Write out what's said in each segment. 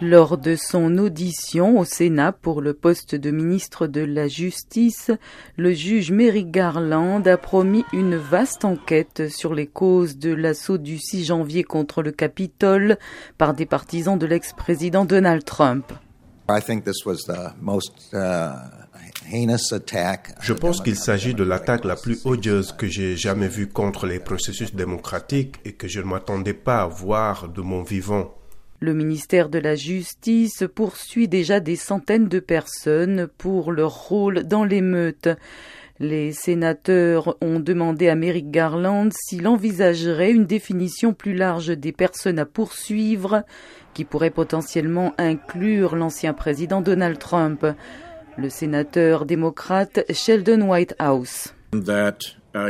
Lors de son audition au Sénat pour le poste de ministre de la Justice, le juge Merrick Garland a promis une vaste enquête sur les causes de l'assaut du 6 janvier contre le Capitole par des partisans de l'ex-président Donald Trump. Uh, Je pense qu'il s'agit de l'attaque la plus odieuse que j'ai jamais vue contre les processus démocratiques et que je ne m'attendais pas à voir de mon vivant. Le ministère de la Justice poursuit déjà des centaines de personnes pour leur rôle dans l'émeute. Les sénateurs ont demandé à Merrick Garland s'il envisagerait une définition plus large des personnes à poursuivre, qui pourrait potentiellement inclure l'ancien président Donald Trump. Le sénateur démocrate Sheldon Whitehouse. That, uh,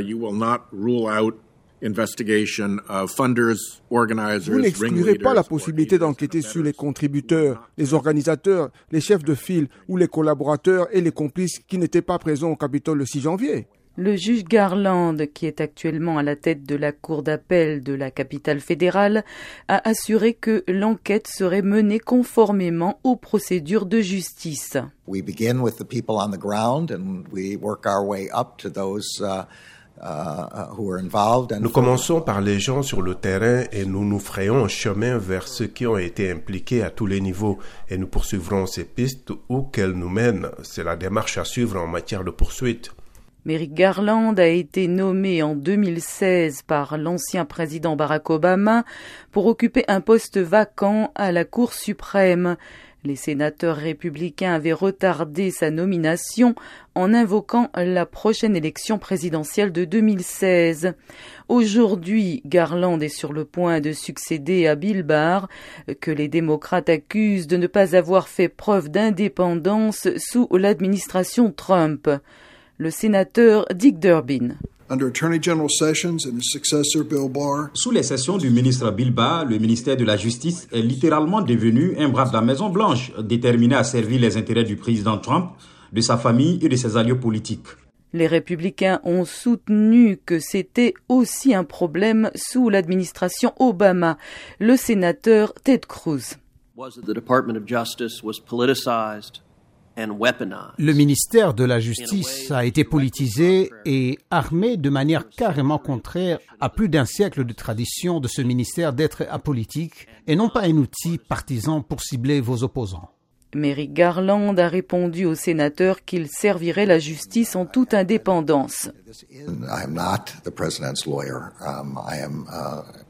vous n'exclurez pas la possibilité d'enquêter sur les contributeurs, les organisateurs, les chefs de file ou les collaborateurs et les complices qui n'étaient pas présents au Capitole le 6 janvier. Le juge Garland, qui est actuellement à la tête de la Cour d'appel de la capitale fédérale, a assuré que l'enquête serait menée conformément aux procédures de justice. We begin with the people on the ground and we work our way up to those uh, Uh, nous commençons par les gens sur le terrain et nous nous frayons un chemin vers ceux qui ont été impliqués à tous les niveaux et nous poursuivrons ces pistes où qu'elles nous mènent. C'est la démarche à suivre en matière de poursuite. Merrick Garland a été nommé en 2016 par l'ancien président Barack Obama pour occuper un poste vacant à la Cour suprême. Les sénateurs républicains avaient retardé sa nomination en invoquant la prochaine élection présidentielle de 2016. Aujourd'hui, Garland est sur le point de succéder à Bill Barr, que les démocrates accusent de ne pas avoir fait preuve d'indépendance sous l'administration Trump. Le sénateur Dick Durbin. Sous les sessions du ministre Bill Barr, le ministère de la Justice est littéralement devenu un bras de la Maison Blanche, déterminé à servir les intérêts du président Trump, de sa famille et de ses alliés politiques. Les républicains ont soutenu que c'était aussi un problème sous l'administration Obama. Le sénateur Ted Cruz. Le ministère de la Justice a été politisé et armé de manière carrément contraire à plus d'un siècle de tradition de ce ministère d'être apolitique et non pas un outil partisan pour cibler vos opposants. Merrick Garland a répondu au sénateur qu'il servirait la justice en toute indépendance.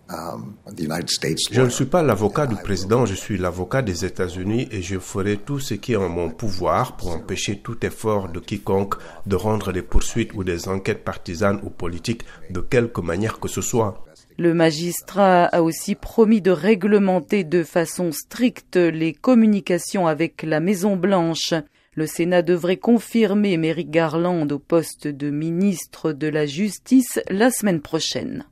Je ne suis pas l'avocat du président, je suis l'avocat des États-Unis et je ferai tout ce qui est en mon pouvoir pour empêcher tout effort de quiconque de rendre des poursuites ou des enquêtes partisanes ou politiques de quelque manière que ce soit. Le magistrat a aussi promis de réglementer de façon stricte les communications avec la Maison Blanche. Le Sénat devrait confirmer Merrick Garland au poste de ministre de la Justice la semaine prochaine.